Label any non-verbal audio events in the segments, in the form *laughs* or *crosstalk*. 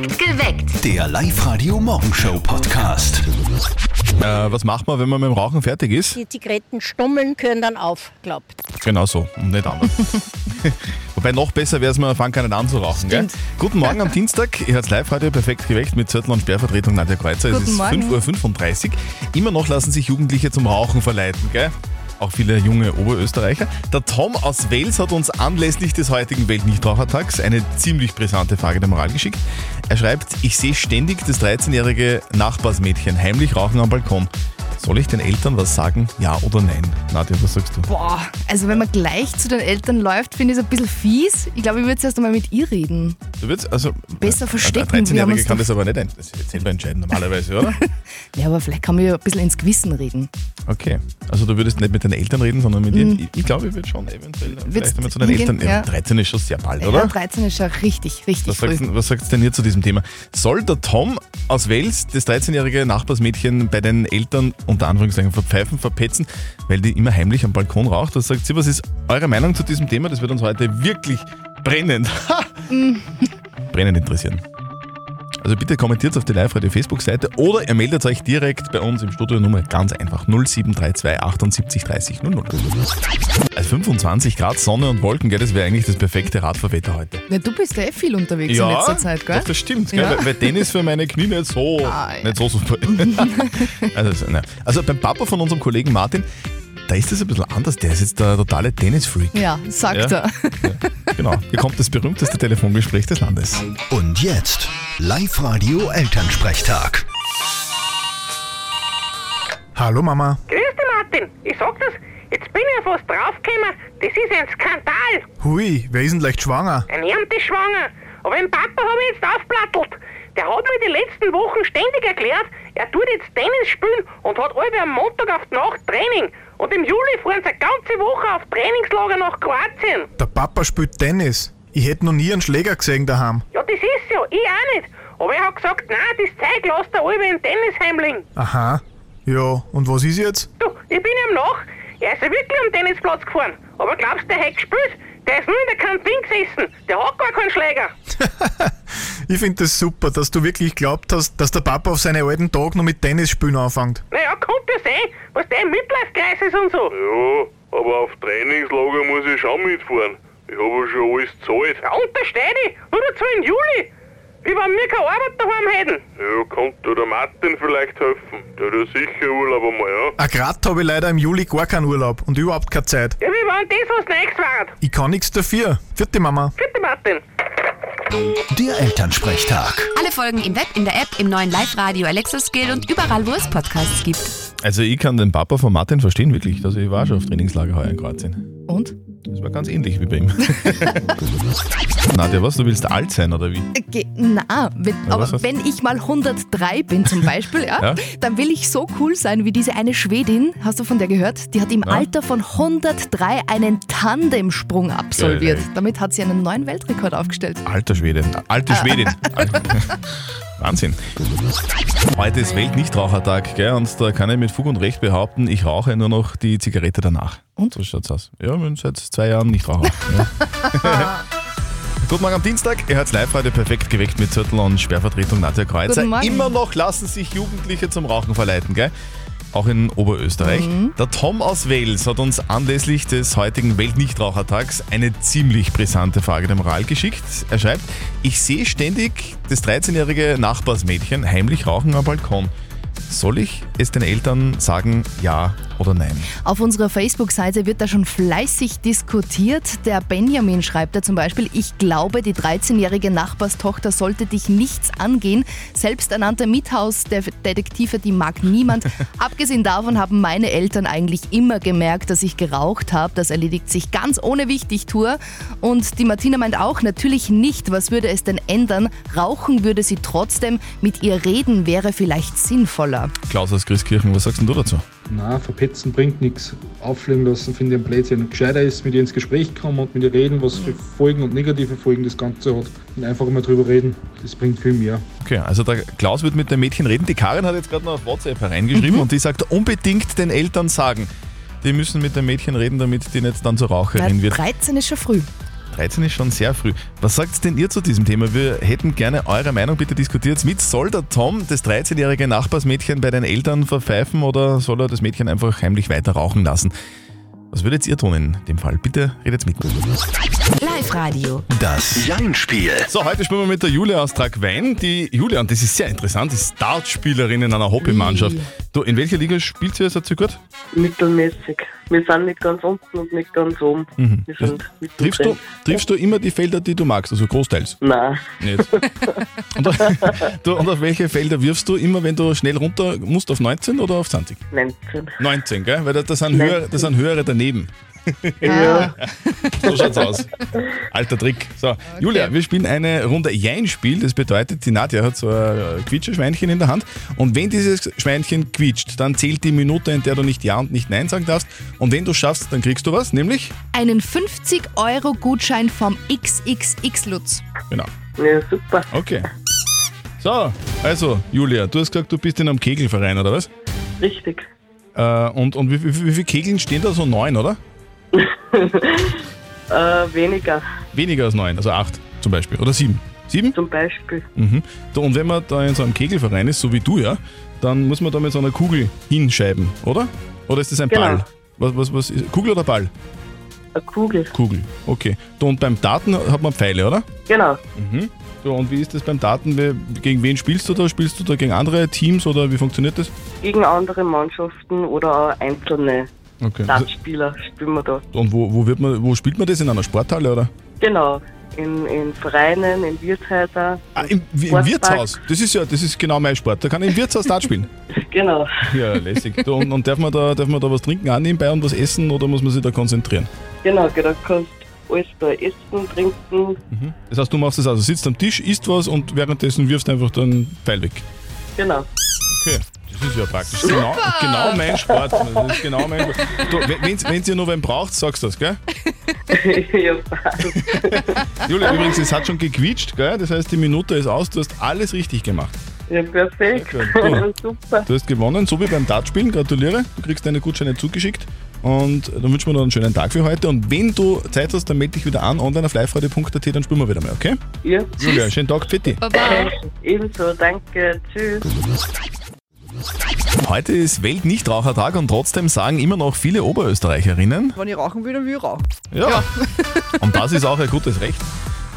Perfekt geweckt. Der Live-Radio-Morgenshow-Podcast. Äh, was macht man, wenn man mit dem Rauchen fertig ist? Die Zigarettenstummeln können dann aufklappt. Genau so und nicht anders. *laughs* Wobei noch besser wäre es, man fangen kann an zu rauchen. Gell? Guten Morgen am Dienstag. Ihr hört Live-Radio perfekt geweckt mit Zettel und Sperrvertretung Nadja Kreuzer. Guten es ist Morgen. 5.35 Uhr. Immer noch lassen sich Jugendliche zum Rauchen verleiten. Gell? Auch viele junge Oberösterreicher. Der Tom aus Wales hat uns anlässlich des heutigen Weltnichtrauchertags eine ziemlich brisante Frage der Moral geschickt. Er schreibt, ich sehe ständig das 13-jährige Nachbarsmädchen heimlich rauchen am Balkon. Soll ich den Eltern was sagen? Ja oder nein? Nadja, was sagst du? Boah, also wenn man gleich zu den Eltern läuft, finde ich es ein bisschen fies. Ich glaube, ich würde zuerst einmal mit ihr reden. Du würdest also Besser verstecken, Ein wir haben 13-Jähriger uns kann das aber nicht ein, selber entscheiden normalerweise, oder? *laughs* Ja, aber vielleicht kann man ja ein bisschen ins Gewissen reden. Okay. Also du würdest nicht mit deinen Eltern reden, sondern mit ihr. Ich, ich glaube, ich würde schon eventuell vielleicht einmal zu deinen hingehen? Eltern. Ja, Ja. 13 ist schon sehr bald, Ja, oder? 13 ist ja richtig, richtig Was früh. sagst, was sagst denn ihr zu diesem Thema? Soll der Tom aus Wales das 13-jährige Nachbarsmädchen bei den Eltern unter Anführungszeichen verpfeifen, verpetzen, weil die immer heimlich am Balkon raucht? Was sagt sie? Was ist eure Meinung zu diesem Thema? Das wird uns heute wirklich brennend, *laughs* brennend interessieren. Also bitte kommentiert auf die Live-Radio-Facebook-Seite oder ihr meldet euch direkt bei uns im Studio Nummer ganz einfach 0732 78 30 00. Also 25 Grad Sonne und Wolken, gell, das wäre eigentlich das perfekte Radfahrwetter heute. Ja, du bist ja eh viel unterwegs in letzter Zeit, gell? Doch, das stimmt, gell? Ja. Weil, weil Tennis für meine Knie nicht so, Ah, ja. nicht so super. *laughs* also, nein. also beim Papa von unserem Kollegen Martin, da ist das ein bisschen anders. Der ist jetzt der totale Tennisfreak. Ja, sagt Ja. er. Genau. Hier kommt das berühmteste Telefongespräch des Landes. Und jetzt Live-Radio Elternsprechtag. Hallo Mama. Grüß dich, Martin. Ich sag das, jetzt bin ich ja fast draufgekommen, das ist ein Skandal. Hui, wer ist denn leicht schwanger? Ein ist schwanger. Aber den Papa habe ich jetzt aufplattelt. Der hat mir die letzten Wochen ständig erklärt, er tut jetzt Tennis spielen und hat alle am Montag auf die Nacht Training. Und im Juli fahren sie eine ganze Woche auf Trainingslager nach Kroatien. Der Papa spielt Tennis. Ich hätte noch nie einen Schläger gesehen daheim. Ja, das ist ja, ich auch nicht. Aber er hat gesagt, nein, das Zeug lasst er alle in Tennisheimling. Aha. Ja, und was ist jetzt? Du, ich bin ihm nach. Er ist ja wirklich am Tennisplatz gefahren. Aber glaubst du, der hat gespielt? Der ist nur in der Kantine gesessen. Der hat gar keinen Schläger. *laughs* Ich finde das super, dass du wirklich glaubt hast, dass der Papa auf seine alten Tage noch mit Tennis spielen anfängt. Naja, ja sehen, was der im Midlife-Kreis ist und so. Ja, aber auf Trainingslager muss ich schon mitfahren. Ich habe ja schon alles gezahlt. Ja, untersteh dich. Nur dazu im Juli. Wie wenn wir keine Arbeit daheim hätten. Ja, kommt da der Martin vielleicht helfen? Der hat ja sicher Urlaub einmal, ja? Ah, grad habe ich leider im Juli gar keinen Urlaub und überhaupt keine Zeit. Ja, wie wenn das was Neues war. Ich kann nichts dafür. Vierte Mama. Bitte, Martin. Der Elternsprechtag. Alle Folgen im Web, in der App, im neuen Live-Radio Alexa Skill und überall, wo es Podcasts gibt. Also ich kann den Papa von Martin verstehen, wirklich. Also ich war schon auf Trainingslager heuer in Kroatien. Und? Das war ganz ähnlich wie bei ihm. *laughs* Nadja, was? Du willst alt sein, oder wie? Ge na, wenn, aber was hast- wenn ich mal 103 bin zum Beispiel, ja, *laughs* Ja. dann will ich so cool sein wie diese eine Schwedin, hast du von der gehört? Die hat im Ja. Alter von 103 einen Tandemsprung absolviert. Geil. Damit hat sie einen neuen Weltrekord aufgestellt. Alter Schwede. Alte Schwedin. *laughs* Wahnsinn. Heute ist Weltnichtrauchertag, gell? Und da kann ich mit Fug und Recht behaupten, ich rauche nur noch die Zigarette danach. Und? So schaut's aus. Ja, ich bin seit zwei Jahren Nichtraucher. ja. *laughs* Guten Morgen am Dienstag. Ihr hört live heute perfekt geweckt mit Zettel und Sperrvertretung Nadja Kreuzer. Immer noch lassen sich Jugendliche zum Rauchen verleiten, gell? Auch in Oberösterreich. Mhm. Der Tom aus Wales hat uns anlässlich des heutigen Weltnichtrauchertags eine ziemlich brisante Frage der Moral geschickt. Er schreibt, ich sehe ständig das 13-jährige Nachbarsmädchen heimlich rauchen am Balkon. Soll ich es den Eltern sagen, ja oder nein? Auf unserer Facebook-Seite wird da schon fleißig diskutiert. Der Benjamin schreibt da zum Beispiel, ich glaube, die 13-jährige Nachbarstochter sollte dich nichts angehen. Selbsternannter Miethausdetektive, die mag niemand. *laughs* Abgesehen davon haben meine Eltern eigentlich immer gemerkt, dass ich geraucht habe. Das erledigt sich ganz ohne Wichtigtour. Und die Martina meint auch, natürlich nicht. Was würde es denn ändern? Rauchen würde sie trotzdem. Mit ihr reden wäre vielleicht sinnvoller. Klaus aus Christkirchen, was sagst du dazu? Nein, verpetzen bringt nichts. Auffliegen lassen finde ich ein Blödsinn. Gescheiter ist, mit ihr ins Gespräch kommen und mit ihr reden, was für Folgen und negative Folgen das Ganze hat. Und einfach mal drüber reden. Das bringt viel mehr. Okay, also der Klaus wird mit dem Mädchen reden. Die Karin hat jetzt gerade noch auf WhatsApp hereingeschrieben und die sagt, unbedingt den Eltern sagen. Die müssen mit dem Mädchen reden, damit die nicht dann zur Raucherin wird. 13 ist schon früh. 13 ist schon sehr früh. Was sagt denn ihr zu diesem Thema? Wir hätten gerne eure Meinung, bitte diskutiert mit. Soll der Tom das 13-jährige Nachbarsmädchen bei den Eltern verpfeifen oder soll er das Mädchen einfach heimlich weiter rauchen lassen? Was würdet ihr tun in dem Fall? Bitte redet mit. Live-Radio. Das Jein-Spiel. So, heute spielen wir mit der Julia aus Tragwein. Die Julia, und das ist sehr interessant, ist Dartspielerin in einer Hobbymannschaft. Du, in welcher Liga spielt sie jetzt gut? Mittelmäßig. Wir sind nicht ganz unten und nicht ganz oben. Mhm. Wir sind Triffst du, triffst du immer die Felder, die du magst, also großteils? Nein. Nicht. *laughs* Und, auf- *laughs* du, und auf welche Felder wirfst du immer, wenn du schnell runter musst, auf 19 oder auf 20? 19. 19, gell? Weil da, sind, höhere, da sind höhere daneben. Ja. So schaut's aus. Alter Trick. So, Julia, wir spielen eine Runde Jein-Spiel. Das bedeutet, die Nadja hat so ein Quietscherschweinchen in der Hand. Und wenn dieses Schweinchen quietscht, dann zählt die Minute, in der du nicht Ja und nicht Nein sagen darfst. Und wenn du schaffst, dann kriegst du was, nämlich? Einen 50-Euro-Gutschein vom XXX Lutz. Genau. Ja, super. Okay. So, also, Julia, du hast gesagt, du bist in einem Kegelverein, oder was? Richtig. Äh, und und wie, wie, wie viele Kegeln stehen da? So neun, oder? *laughs* Äh, weniger Weniger als neun, also acht zum Beispiel. Oder sieben. Sieben? zum Beispiel. Mhm. Und wenn man da in so einem Kegelverein ist, so wie du ja, dann muss man da mit so einer Kugel hinscheiben, oder? Oder ist das ein Genau. Ball? Was, was, was ist, Kugel oder Ball? Eine Kugel. Kugel, okay. Und beim Daten hat man Pfeile, oder? Genau. Mhm. So, und wie ist das beim Daten? Gegen wen spielst du da? Spielst du da gegen andere Teams oder wie funktioniert das? Gegen andere Mannschaften oder einzelne Okay. Dartspieler spielen wir da. Und wo, wo, wird man, wo spielt man das? In einer Sporthalle, oder? Genau. In, in Vereinen, in Wirtshäusern. Ah, im, im. Wirtshaus. Das ist ja, das ist genau mein Sport. Da kann ich im Wirtshaus Dart spielen. *laughs* Genau. Ja, lässig. Und, und darf, man da, darf man da was trinken auch nebenbei und was essen oder muss man sich da konzentrieren? Genau, da kannst du alles da essen, trinken. Das heißt, du machst das also, sitzt am Tisch, isst was und währenddessen wirfst du einfach den Pfeil weg. Genau. Okay. Das ist ja praktisch. Genau, genau mein Sport. Das ist genau mein Sport. Du, ihr noch wen braucht, sagst du das, gell? *laughs* ja, Julia, übrigens, es hat schon gequietscht, gell? Das heißt, die Minute ist aus, du hast alles richtig gemacht. ja, perfekt. Gut. *laughs* Super. Du hast gewonnen, so wie beim Dartspielen. Gratuliere. Du kriegst deine Gutscheine zugeschickt. Und dann wünschen wir dir einen schönen Tag für heute. Und wenn du Zeit hast, dann melde dich wieder an, online auf liveradio.at, dann spielen wir wieder mal, okay? Ja. Julia, schönen Tag, Fitti. Ebenso, danke. Tschüss. Heute ist Weltnichtrauchertag und trotzdem sagen immer noch viele Oberösterreicherinnen, Wenn ich rauchen will, dann will ich rauchen. ja. *laughs* Und das ist auch ein gutes Recht.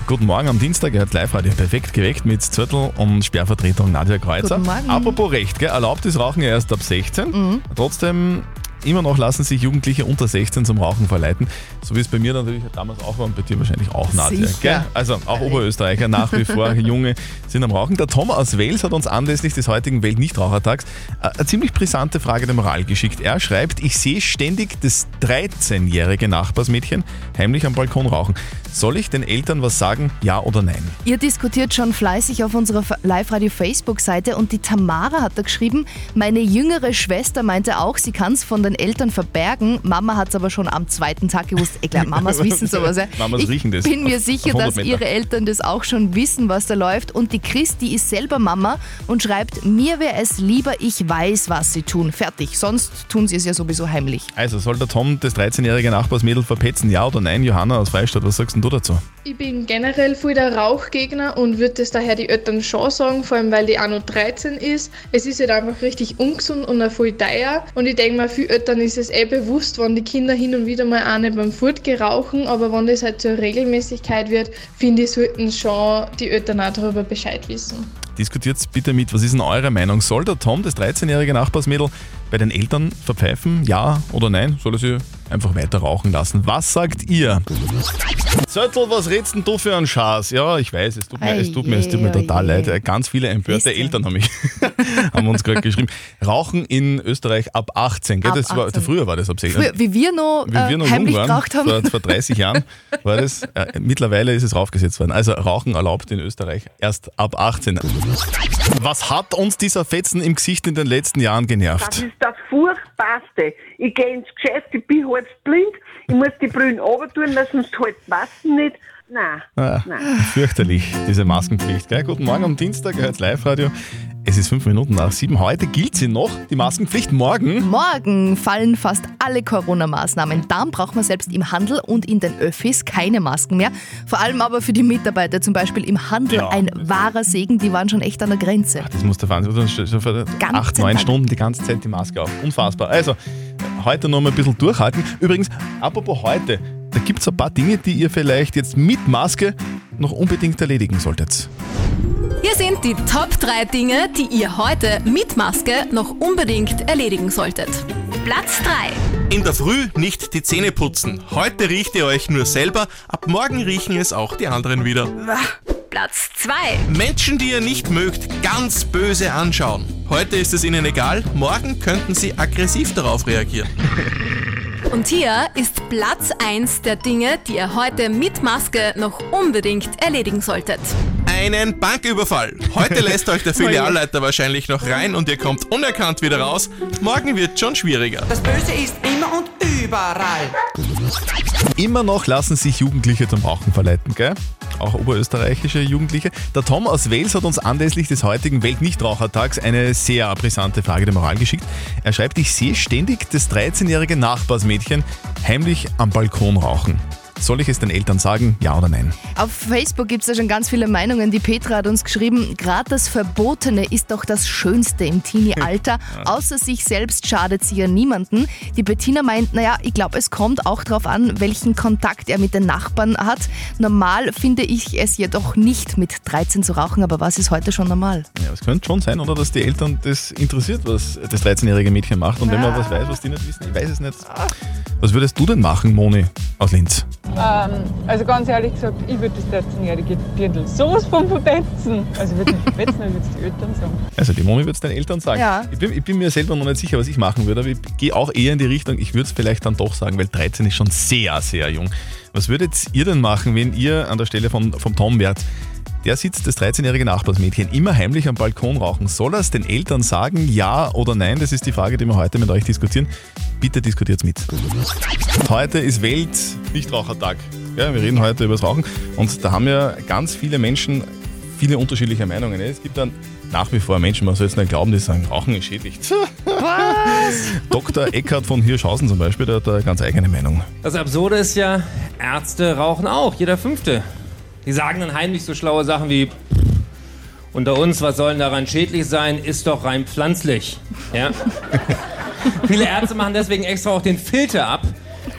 Guten Morgen am Dienstag, ihr hört Live-Radio perfekt geweckt mit Zürtel und Sperrvertretung Nadja Kreuzer. Guten Morgen. Apropos Recht, gell? erlaubt ist Rauchen ja erst ab 16. Trotzdem, immer noch lassen sich Jugendliche unter 16 zum Rauchen verleiten. So wie es bei mir natürlich damals auch war und bei dir wahrscheinlich auch, Nadja. Gell? Also auch Oberösterreicher nach wie vor, *laughs* Junge sind am Rauchen. Der Tom aus Wales hat uns anlässlich des heutigen Weltnichtrauchertags äh, eine ziemlich brisante Frage der Moral geschickt. Er schreibt, ich sehe ständig das 13-jährige Nachbarsmädchen heimlich am Balkon rauchen. Soll ich den Eltern was sagen, ja oder nein? Ihr diskutiert schon fleißig auf unserer Live-Radio-Facebook-Seite und die Tamara hat da geschrieben, meine jüngere Schwester meinte auch, sie kann es von den Eltern verbergen. Mama hat es aber schon am zweiten Tag gewusst. Ich glaube, Mamas *laughs* wissen sowas. Ja. Mamas ich riechen das bin mir sicher, auf 100 dass ihre Eltern das auch schon wissen, was da läuft. Und die Christi ist selber Mama und schreibt, mir wäre es lieber, ich weiß, was sie tun. Fertig. Sonst tun sie es ja sowieso heimlich. Also, soll der Tom das 13-jährige Nachbarsmädel verpetzen, ja oder nein? Johanna aus Freistadt, was sagst denn du dazu? Ich bin generell voll der Rauchgegner und würde das daher die Eltern schon sagen, vor allem weil die auch noch 13 ist. Es ist halt einfach richtig ungesund und auch voll teuer. Und ich denke mal, für Eltern ist es eh bewusst, wenn die Kinder hin und wieder mal auch nicht beim Fortgehen rauchen, aber wenn das halt zur Regelmäßigkeit wird, finde ich, sollten schon die Eltern auch darüber Bescheid wissen. Diskutiert bitte mit, was ist denn eure Meinung? Soll der Tom, das 13-jährige Nachbarsmädel, bei den Eltern verpfeifen, ja oder nein? Soll er sie einfach weiter rauchen lassen? Was sagt ihr? Zöttl, was redst denn du für einen Schaß? Ja, ich weiß, es tut mir, es tut mir, es tut mir total leid. Ganz viele empörte Wisst. Eltern haben, mich, *laughs* haben uns gerade geschrieben. Rauchen in Österreich ab 18, gell? Ab Das war, 18. früher war das ab 16. Früher, wie wir noch, Wie wir äh, noch jung heimlich waren, geraucht haben. vor, vor 30 Jahren war das. Äh, mittlerweile ist es raufgesetzt worden. Also Rauchen erlaubt in Österreich erst ab 18. Was hat uns dieser Fetzen im Gesicht in den letzten Jahren Das genervt? ist das Furchtbarste. Ich gehe ins Geschäft, ich bin halt blind, ich muss die Brühen runter weil sonst halt Massen nicht. Nein, Ah, nein. fürchterlich, diese Maskenpflicht. Gell? Guten Morgen am Dienstag, ihr hört Live-Radio. Es ist fünf Minuten nach sieben. Heute gilt sie noch, die Maskenpflicht. Morgen Morgen fallen fast alle Corona-Maßnahmen. Dann braucht man selbst im Handel und in den Öffis keine Masken mehr. Vor allem aber für die Mitarbeiter, zum Beispiel im Handel, Ja. ein wahrer Segen. Die waren schon echt an der Grenze. Das muss der Wahnsinn sein. Schon für Ganze acht, neun Tag. Stunden die ganze Zeit die Maske auf. Unfassbar. Also, heute noch mal ein bisschen durchhalten. Übrigens, apropos heute, da gibt es ein paar Dinge, die ihr vielleicht jetzt mit Maske noch unbedingt erledigen solltet. Hier sind die Top 3 Dinge, die ihr heute mit Maske noch unbedingt erledigen solltet. Platz 3. In der Früh nicht die Zähne putzen. Heute riecht ihr euch nur selber, ab morgen riechen es auch die anderen wieder. Platz 2. Menschen, die ihr nicht mögt, ganz böse anschauen. Heute ist es ihnen egal, morgen könnten sie aggressiv darauf reagieren. *laughs* Und hier ist Platz 1 der Dinge, die ihr heute mit Maske noch unbedingt erledigen solltet. Einen Banküberfall. Heute *laughs* lässt euch der Filialleiter wahrscheinlich noch rein und ihr kommt unerkannt wieder raus. Morgen wird schon schwieriger. Das Böse ist immer und überall. Immer noch lassen sich Jugendliche zum Rauchen verleiten, gell? Auch oberösterreichische Jugendliche. Der Tom aus Wales hat uns anlässlich des heutigen Weltnichtrauchertags eine sehr brisante Frage der Moral geschickt. Er schreibt, ich sehe ständig das 13-jährige Nachbarsmädchen heimlich am Balkon rauchen. Soll ich es den Eltern sagen, ja oder nein? Auf Facebook gibt es ja schon ganz viele Meinungen. Die Petra hat uns geschrieben, gerade das Verbotene ist doch das Schönste im Teenie-Alter. *laughs* Außer sich selbst schadet sie ja niemanden. Die Bettina meint, naja, ich glaube, es kommt auch darauf an, welchen Kontakt er mit den Nachbarn hat. Normal finde ich es jedoch nicht, mit 13 zu rauchen, aber was ist heute schon normal? Ja, es könnte schon sein, oder dass die Eltern das interessiert, was das 13-jährige Mädchen macht. Und wenn man was weiß, was die nicht wissen, ich weiß es nicht. Was würdest du denn machen, Moni aus Linz? Ähm, also ganz ehrlich gesagt, ich würde das 13-jährige Dirndl sowas von verpetzen. Also ich würde nicht verpetzen, ich würde es die Eltern sagen. Also die Moni würde es den Eltern sagen. Ja. Ich, bin, ich bin mir selber noch nicht sicher, was ich machen würde, aber ich gehe auch eher in die Richtung, ich würde es vielleicht dann doch sagen, weil 13 ist schon sehr, sehr jung. Was würdet ihr denn machen, wenn ihr an der Stelle von, vom Tom wärt? Der sitzt, das 13-jährige Nachbarsmädchen, immer heimlich am Balkon rauchen. Soll er es den Eltern sagen, ja oder nein? Das ist die Frage, die wir heute mit euch diskutieren. Bitte diskutiert mit. Heute ist Welt-Nichtrauchertag. Ja, wir reden heute über das Rauchen und da haben ja ganz viele Menschen viele unterschiedliche Meinungen. Es gibt dann nach wie vor Menschen, man soll jetzt nicht glauben, die sagen, Rauchen ist schädlich. *laughs* Was? Dr. Eckhard von Hirschhausen zum Beispiel, der hat eine ganz eigene Meinung. Das Absurde ist ja, Ärzte rauchen auch, jeder Fünfte. Die sagen dann heimlich so schlaue Sachen wie, unter uns, was soll denn daran schädlich sein, ist doch rein pflanzlich. Ja? *laughs* Viele Ärzte machen deswegen extra auch den Filter ab,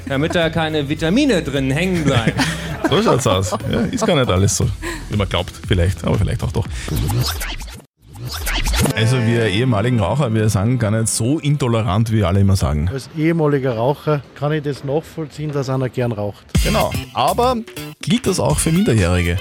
damit da keine Vitamine drin hängen bleiben. So schaut's aus. Ja, ist gar nicht alles so, wie man glaubt, vielleicht, aber vielleicht auch doch. Also wir ehemaligen Raucher, wir sind gar nicht so intolerant, wie alle immer sagen. Als ehemaliger Raucher kann ich das nachvollziehen, dass einer gern raucht. Genau. Aber gilt das auch für Minderjährige?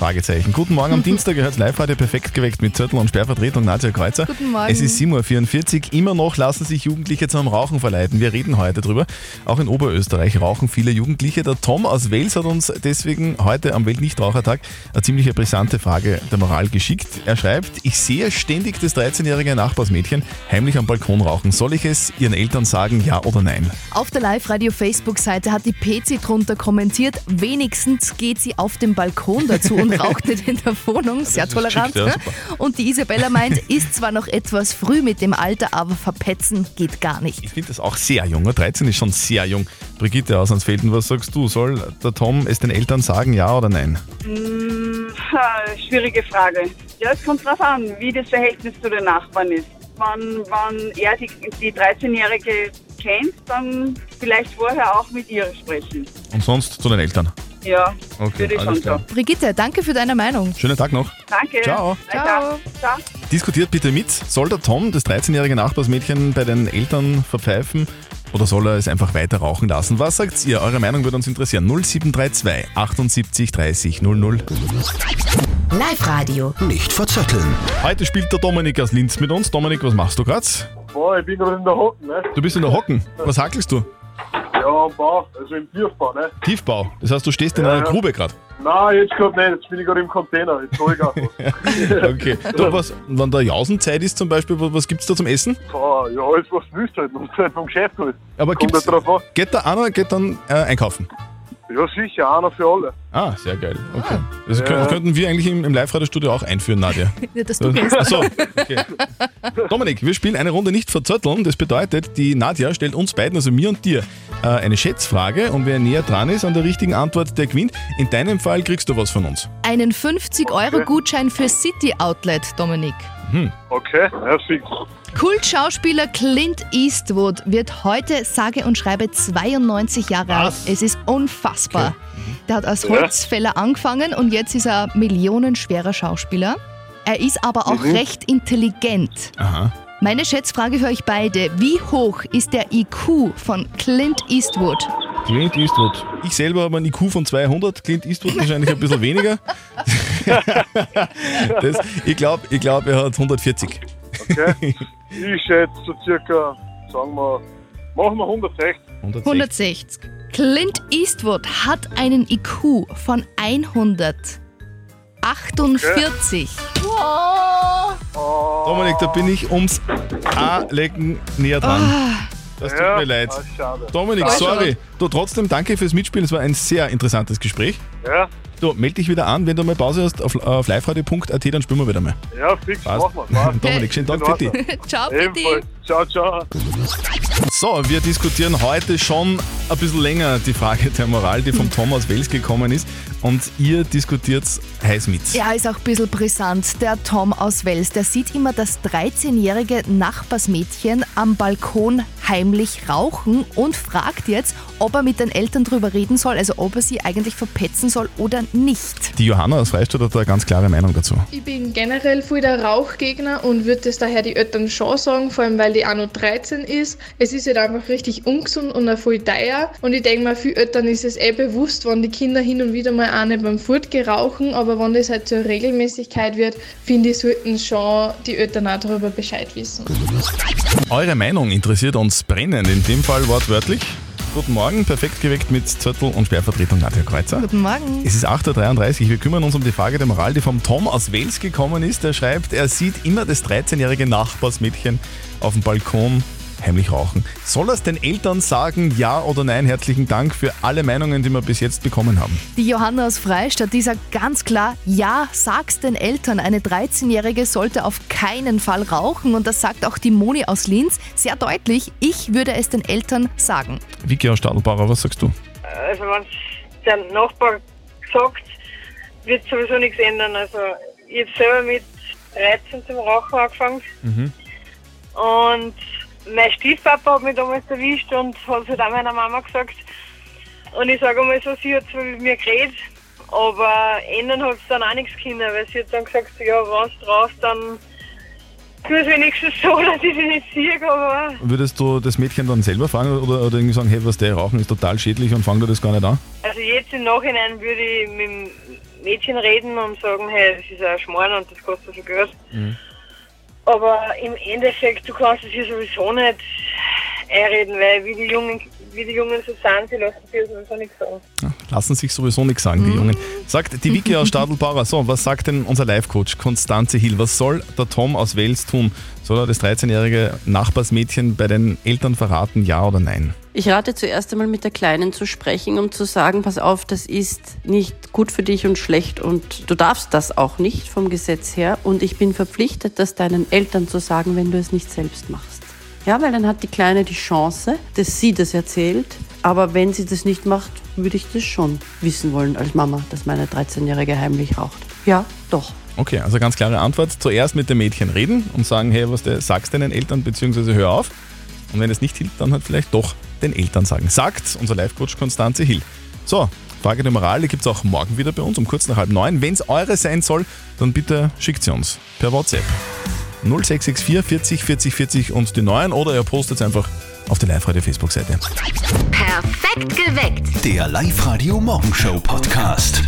Fragezeichen. Guten Morgen am *laughs* Dienstag, gehört live heute perfekt geweckt mit Zettel und Sperrvertretung Nadja Kreuzer. Guten Morgen. Es ist 7.44 Uhr. Immer noch lassen sich Jugendliche zum Rauchen verleiten. Wir reden heute drüber. Auch in Oberösterreich rauchen viele Jugendliche. Der Tom aus Wales hat uns deswegen heute am Weltnichtrauchertag eine ziemlich brisante Frage der Moral geschickt. Er schreibt, ich sehe ständig das 13-jährige Nachbarsmädchen heimlich am Balkon rauchen. Soll ich es ihren Eltern sagen, ja oder nein? Auf der Live-Radio-Facebook-Seite hat die PC drunter kommentiert, wenigstens geht sie auf dem Balkon dazu und raucht nicht in der Wohnung. Sehr tolerant. geschickt, ja, ne? und die Isabella meint, ist zwar noch etwas früh mit dem Alter, aber verpetzen geht gar nicht. Ich finde das auch sehr jung. ne? 13 ist schon sehr jung. Brigitte aus Ansfelden, was sagst du? Soll der Tom es den Eltern sagen, ja oder nein? Hm, ha, schwierige Frage. Ja, es kommt drauf an, wie das Verhältnis zu den Nachbarn ist. Wenn, wenn er die, die 13-Jährige kennt, dann vielleicht vorher auch mit ihr sprechen. Und sonst zu den Eltern. Ja, Okay, würde ich alles schon klar. sagen. Brigitte, danke für deine Meinung. Schönen Tag noch. Danke. Ciao. Ciao. Ciao. Diskutiert bitte mit. Soll der Tom das 13-jährige Nachbarsmädchen bei den Eltern verpfeifen oder soll er es einfach weiter rauchen lassen? Was sagt ihr? Eure Meinung würde uns interessieren. 0732 78 30 00. Live-Radio. Nicht verzetteln. Heute spielt der Dominik aus Linz mit uns. Dominik, was machst du gerade? Boah, ich bin gerade in der Hocken, ne? Du bist in der Hocken. Was hackelst du? Ja, am Bau, also im Tiefbau, ne? Tiefbau. Das heißt, du stehst in Ja, einer ja. Grube gerade. Nein, jetzt gerade nicht, jetzt bin ich gerade im Container, jetzt hol ich auch was. *laughs* Okay. Du, was, wenn da Jausenzeit ist zum Beispiel, was, was gibt's da zum Essen? Boah, ja, alles was du willst halt, was du halt vom Geschäft holst. Aber Kommt gibt's, halt drauf an. geht da einer geht dann äh, einkaufen? Ja, sicher, einer für alle. Ah, sehr geil. Okay. Das Ja. können, könnten wir eigentlich im, im Live-Radio-Studio auch einführen, Nadja. *laughs* Ja, dass du gehst. Achso, okay. Dominik, wir spielen eine Runde nicht verzötteln. Das bedeutet, die Nadja stellt uns beiden, also mir und dir, äh, eine Schätzfrage und wer näher dran ist an der richtigen Antwort, der gewinnt. In deinem Fall kriegst du was von uns. Einen 50-Euro-Gutschein für City Outlet, Dominik. Okay, perfekt. Kultschauspieler Clint Eastwood wird heute sage und schreibe 92 Jahre alt. Es ist unfassbar. Der hat als Ja. Holzfäller angefangen und jetzt ist er millionenschwerer Schauspieler. Er ist aber auch Mhm. recht intelligent. Aha. Meine Schätzfrage für euch beide. Wie hoch ist der IQ von Clint Eastwood? Clint Eastwood. Ich selber habe einen IQ von 200, Clint Eastwood wahrscheinlich ein bisschen weniger. *laughs* das, ich glaube, ich glaub, er hat 140. Okay. ich schätze so circa, sagen wir, machen wir 160. 160. Clint Eastwood hat einen IQ von 148. Dominik, da bin ich ums A-Lecken näher dran. Ah. Das tut mir leid. ah, schade. Dominik, sorry. Du trotzdem danke fürs Mitspielen. Es war ein sehr interessantes Gespräch. Ja, Du, melde dich wieder an, wenn du mal Pause hast auf, auf liveradio.at, dann spielen wir wieder mal. ja, fix, Passt. machen wir. *laughs* Dominik, schönen Tag dich. *laughs* Ciao, Ebenfalls. Ciao, ciao. So, wir diskutieren heute schon ein bisschen länger die Frage der Moral, die vom Tom aus Wels gekommen ist. Und ihr diskutiert heiß mit. Ja, ist auch ein bisschen brisant. Der Tom aus Wels, der sieht immer das 13-jährige Nachbarsmädchen am Balkon heimlich rauchen und fragt jetzt, ob er mit den Eltern drüber reden soll, also ob er sie eigentlich verpetzen soll oder nicht. Die Johanna aus Freistadt hat da eine ganz klare Meinung dazu. Ich bin generell voll der Rauchgegner und würde das daher die Eltern schon sagen, vor allem weil die auch noch 13 ist. Es ist halt einfach richtig ungesund und auch voll teuer. Und ich denke mal, für Eltern ist es eh bewusst, wenn die Kinder hin und wieder mal auch nicht beim Furtgehen rauchen, aber wenn das halt zur Regelmäßigkeit wird, finde ich, sollten schon die Eltern auch darüber Bescheid wissen. Eure Meinung interessiert uns brennend, in dem Fall wortwörtlich. Guten Morgen, perfekt geweckt mit Zettel und Sperrvertretung Nadja Kreuzer. Guten Morgen. Es ist 8.33 Uhr. Wir kümmern uns um die Frage der Moral, die vom Tom aus Wels gekommen ist. Der schreibt, er sieht immer das 13-jährige Nachbarsmädchen auf dem Balkon heimlich rauchen. Soll er es den Eltern sagen, ja oder nein? Herzlichen Dank für alle Meinungen, die wir bis jetzt bekommen haben. Die Johanna aus Freistadt, die sagt ganz klar, ja, sag's den Eltern. Eine 13-Jährige sollte auf keinen Fall rauchen. Und das sagt auch die Moni aus Linz sehr deutlich. Ich würde es den Eltern sagen. Vicky aus Stadelbauer, was sagst du? Also wenn der Nachbar sagt, wird sowieso nichts ändern. Also ich habe selber mit 13 zum Rauchen angefangen Mhm. und mein Stiefpapa hat mich damals erwischt und hat es halt auch meiner Mama gesagt. Und ich sage einmal so, sie hat zwar mit mir geredet, aber ändern hat es dann auch nichts können, weil sie hat dann gesagt, ja, wenn du raus, dann tu es wenigstens so, *laughs* dass ich dich nicht sehe, aber Würdest du das Mädchen dann selber fragen oder, oder irgendwie sagen, hey, was der Rauchen ist total schädlich und fang du das gar nicht an? Also jetzt im Nachhinein würde ich mit dem Mädchen reden und sagen, hey, das ist ein Schmarrn und das kostet so Geld. Aber im Endeffekt, du kannst es hier sowieso nicht einreden, weil wie die Jungen, wie die Jungen so sind, sie lassen sich sowieso nichts sagen. Lassen sich sowieso nichts sagen, die Jungen. Sagt die Vicky aus Stadelbauer, so, was sagt denn unser Live-Coach Konstanze Hill? Was soll der Tom aus Wales tun? Soll er das 13-jährige Nachbarsmädchen bei den Eltern verraten, ja oder nein? Ich rate zuerst einmal mit der Kleinen zu sprechen, um zu sagen, pass auf, das ist nicht gut für dich und schlecht und du darfst das auch nicht vom Gesetz her und ich bin verpflichtet, das deinen Eltern zu sagen, wenn du es nicht selbst machst. Ja, weil dann hat die Kleine die Chance, dass sie das erzählt, aber wenn sie das nicht macht, würde ich das schon wissen wollen als Mama, dass meine 13-Jährige heimlich raucht. Ja, doch. Okay, also ganz klare Antwort. Zuerst mit dem Mädchen reden und sagen, hey, was der, sagst deinen Eltern, beziehungsweise hör auf. Und wenn es nicht hilft, dann halt vielleicht doch den Eltern sagen. Sagt unser Live-Coach Konstanze Hill. So, Frage der Moral, die gibt es auch morgen wieder bei uns um kurz nach halb neun. Wenn es eure sein soll, dann bitte schickt sie uns per WhatsApp. 0664 40 40 40 und die neuen oder ihr postet es einfach auf der Live-Radio-Facebook-Seite. Perfekt geweckt. Der Live-Radio Morgenshow Podcast.